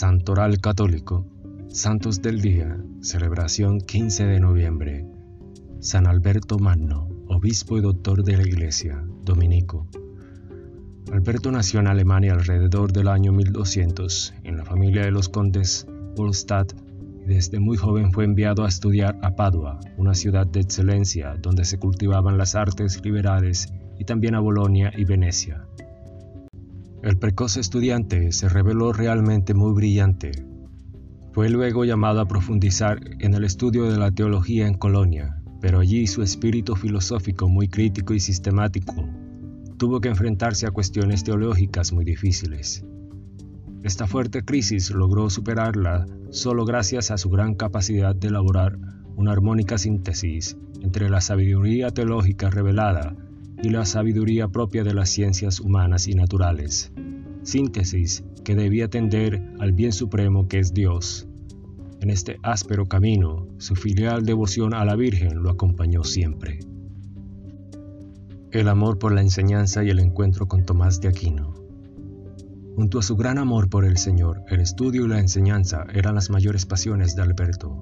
Santoral Católico, Santos del Día, celebración 15 de noviembre. San Alberto Magno, obispo y doctor de la Iglesia, dominico. Alberto nació en Alemania alrededor del año 1200, en la familia de los condes Wolstadt, y desde muy joven fue enviado a estudiar a Padua, una ciudad de excelencia donde se cultivaban las artes liberales, y también a Bolonia y Venecia. El precoz estudiante se reveló realmente muy brillante. Fue luego llamado a profundizar en el estudio de la teología en Colonia, pero allí su espíritu filosófico muy crítico y sistemático tuvo que enfrentarse a cuestiones teológicas muy difíciles. Esta fuerte crisis logró superarla solo gracias a su gran capacidad de elaborar una armónica síntesis entre la sabiduría teológica revelada y la sabiduría propia de las ciencias humanas y naturales, síntesis que debía tender al bien supremo que es Dios. En este áspero camino, su filial devoción a la Virgen lo acompañó siempre. El amor por la enseñanza y el encuentro con Tomás de Aquino. Junto a su gran amor por el Señor, el estudio y la enseñanza eran las mayores pasiones de Alberto.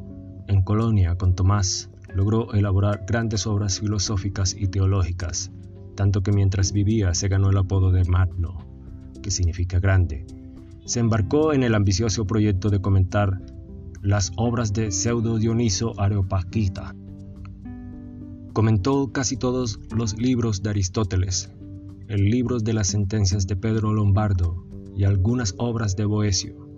En Colonia, con Tomás, logró elaborar grandes obras filosóficas y teológicas, tanto que mientras vivía se ganó el apodo de Magno, que significa grande. Se embarcó en el ambicioso proyecto de comentar las obras de Pseudo Dioniso Areopagita. Comentó casi todos los libros de Aristóteles, el libro de las sentencias de Pedro Lombardo y algunas obras de Boecio.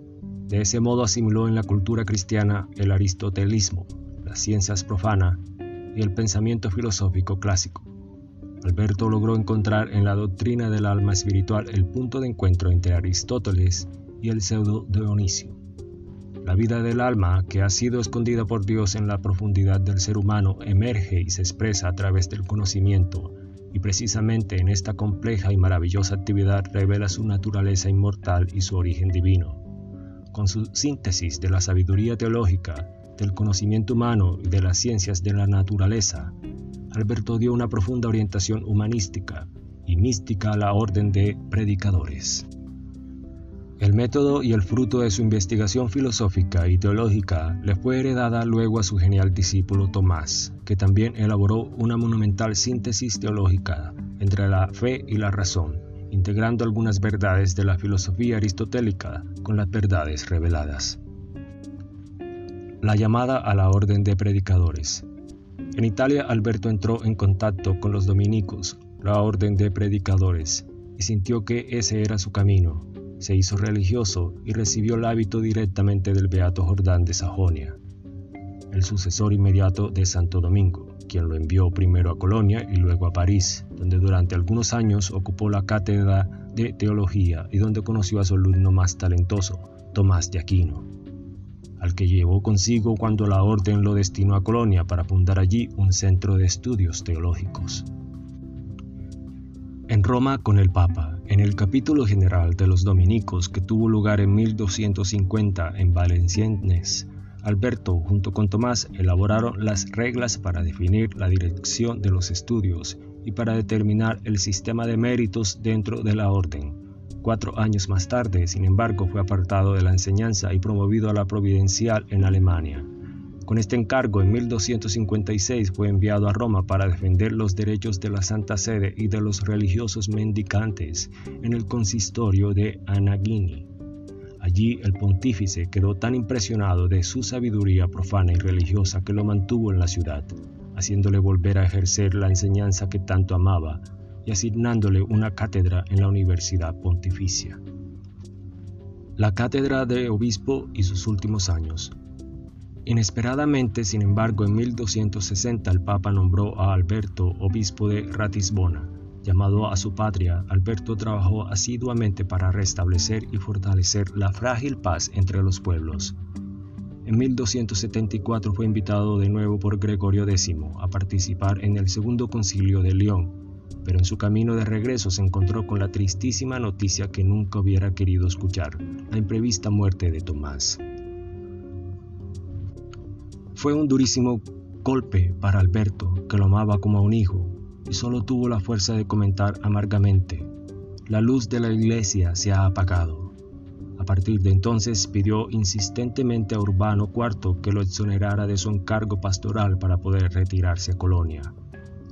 De ese modo asimiló en la cultura cristiana el aristotelismo, las ciencias profanas y el pensamiento filosófico clásico. Alberto logró encontrar en la doctrina del alma espiritual el punto de encuentro entre Aristóteles y el pseudo Dionisio. La vida del alma, que ha sido escondida por Dios en la profundidad del ser humano, emerge y se expresa a través del conocimiento, y precisamente en esta compleja y maravillosa actividad revela su naturaleza inmortal y su origen divino. Con su síntesis de la sabiduría teológica, del conocimiento humano y de las ciencias de la naturaleza, Alberto dio una profunda orientación humanística y mística a la orden de predicadores. El método y el fruto de su investigación filosófica y teológica le fue heredada luego a su genial discípulo Tomás, que también elaboró una monumental síntesis teológica entre la fe y la razón, integrando algunas verdades de la filosofía aristotélica con las verdades reveladas. La llamada a la orden de predicadores. En Italia Alberto entró en contacto con los dominicos, la orden de predicadores, y sintió que ese era su camino. Se hizo religioso y recibió el hábito directamente del Beato Jordán de Sajonia, el sucesor inmediato de Santo Domingo, quien lo envió primero a Colonia y luego a París, donde durante algunos años ocupó la cátedra de teología y donde conoció a su alumno más talentoso, Tomás de Aquino al que llevó consigo cuando la orden lo destinó a Colonia para fundar allí un centro de estudios teológicos. En Roma con el Papa, en el capítulo general de los dominicos que tuvo lugar en 1250 en Valenciennes, Alberto junto con Tomás elaboraron las reglas para definir la dirección de los estudios y para determinar el sistema de méritos dentro de la orden, Cuatro años más tarde, sin embargo, fue apartado de la enseñanza y promovido a la providencial en Alemania. Con este encargo, en 1256 fue enviado a Roma para defender los derechos de la Santa Sede y de los religiosos mendicantes en el consistorio de Anaghini. Allí el pontífice quedó tan impresionado de su sabiduría profana y religiosa que lo mantuvo en la ciudad, haciéndole volver a ejercer la enseñanza que tanto amaba asignándole una cátedra en la Universidad Pontificia. La cátedra de obispo y sus últimos años. Inesperadamente, sin embargo, en 1260 el Papa nombró a Alberto obispo de Ratisbona. Llamado a su patria, Alberto trabajó asiduamente para restablecer y fortalecer la frágil paz entre los pueblos. En 1274 fue invitado de nuevo por Gregorio X a participar en el Segundo Concilio de León, pero en su camino de regreso se encontró con la tristísima noticia que nunca hubiera querido escuchar, la imprevista muerte de Tomás. Fue un durísimo golpe para Alberto, que lo amaba como a un hijo, y solo tuvo la fuerza de comentar amargamente, la luz de la iglesia se ha apagado. A partir de entonces pidió insistentemente a Urbano IV que lo exonerara de su encargo pastoral para poder retirarse a Colonia.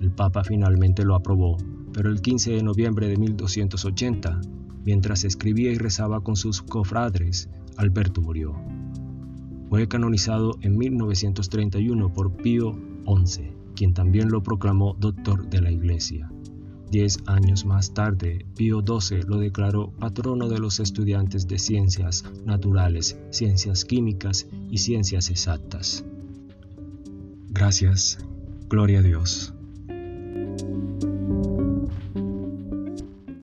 El Papa finalmente lo aprobó, pero el 15 de noviembre de 1280, mientras escribía y rezaba con sus cofradres, Alberto murió. Fue canonizado en 1931 por Pío XI, quien también lo proclamó doctor de la Iglesia. Diez años más tarde, Pío XII lo declaró patrono de los estudiantes de ciencias naturales, ciencias químicas y ciencias exactas. Gracias. Gloria a Dios. Thank you.